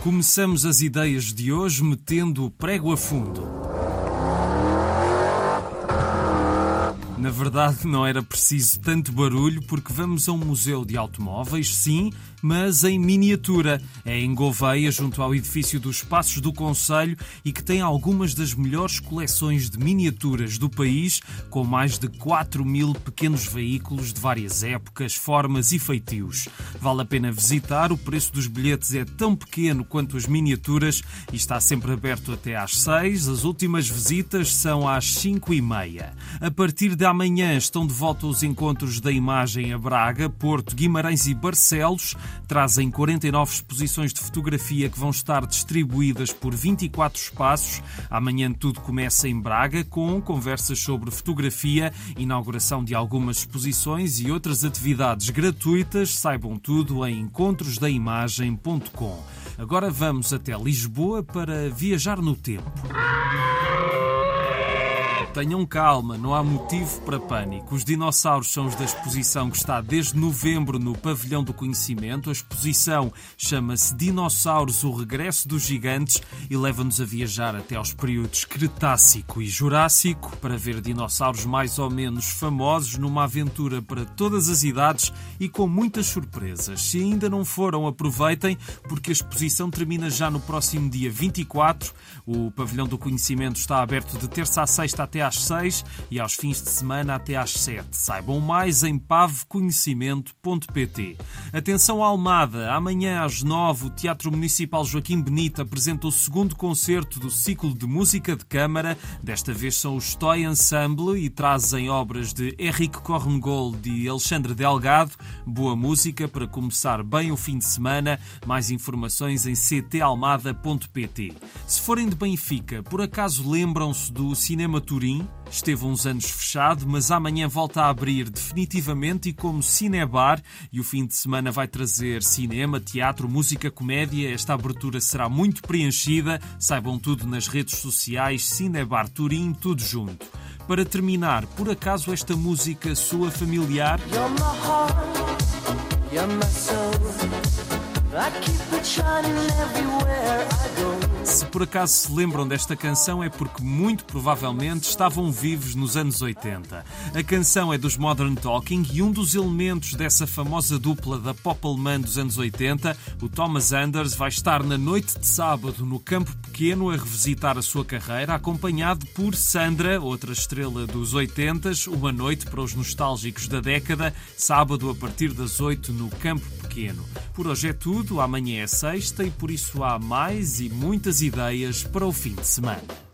começamos as ideias de hoje metendo o prego a fundo. Na verdade, não era preciso tanto barulho porque vamos a um museu de automóveis, sim, mas em miniatura. É em Gouveia, junto ao edifício dos Passos do Conselho e que tem algumas das melhores coleções de miniaturas do país, com mais de 4 mil pequenos veículos de várias épocas, formas e feitios. Vale a pena visitar, o preço dos bilhetes é tão pequeno quanto as miniaturas e está sempre aberto até às 6. As últimas visitas são às 5 e meia. A partir de amanhã estão de volta os encontros da imagem a Braga, Porto, Guimarães e Barcelos trazem 49 exposições de fotografia que vão estar distribuídas por 24 espaços. Amanhã tudo começa em Braga com conversas sobre fotografia, inauguração de algumas exposições e outras atividades gratuitas. Saibam tudo em encontrosdaimagem.com. Agora vamos até Lisboa para viajar no tempo. Tenham calma, não há motivo para pânico. Os dinossauros são os da exposição que está desde novembro no Pavilhão do Conhecimento. A exposição chama-se Dinossauros, o Regresso dos Gigantes e leva-nos a viajar até aos períodos Cretácico e Jurássico para ver dinossauros mais ou menos famosos numa aventura para todas as idades e com muitas surpresas. Se ainda não foram, aproveitem, porque a exposição termina já no próximo dia 24. O Pavilhão do Conhecimento está aberto de terça a sexta até às 6 e aos fins de semana até às 7. Saibam mais em paveconhecimento.pt. Atenção Almada, amanhã às 9 o Teatro Municipal Joaquim Benito apresenta o segundo concerto do ciclo de música de câmara. Desta vez são os Toy Ensemble e trazem obras de Henrique Korngold e Alexandre Delgado. Boa música para começar bem o fim de semana. Mais informações em ctalmada.pt. Se forem de Benfica, por acaso lembram-se do Cinema Turim? Esteve uns anos fechado, mas amanhã volta a abrir definitivamente e como cinebar. E o fim de semana vai trazer cinema, teatro, música, comédia. Esta abertura será muito preenchida. Saibam tudo nas redes sociais, Cinebar Turim, tudo junto. Para terminar, por acaso esta música soa familiar? You're my heart, you're my soul. Se por acaso se lembram desta canção é porque muito provavelmente estavam vivos nos anos 80. A canção é dos Modern Talking e um dos elementos dessa famosa dupla da pop alemã dos anos 80, o Thomas Anders, vai estar na noite de sábado no Campo Pequeno a revisitar a sua carreira, acompanhado por Sandra, outra estrela dos 80, uma noite para os nostálgicos da década, sábado a partir das 8 no Campo Pequeno. Por hoje é tudo, amanhã é sexta e por isso há mais e muitas ideias para o fim de semana.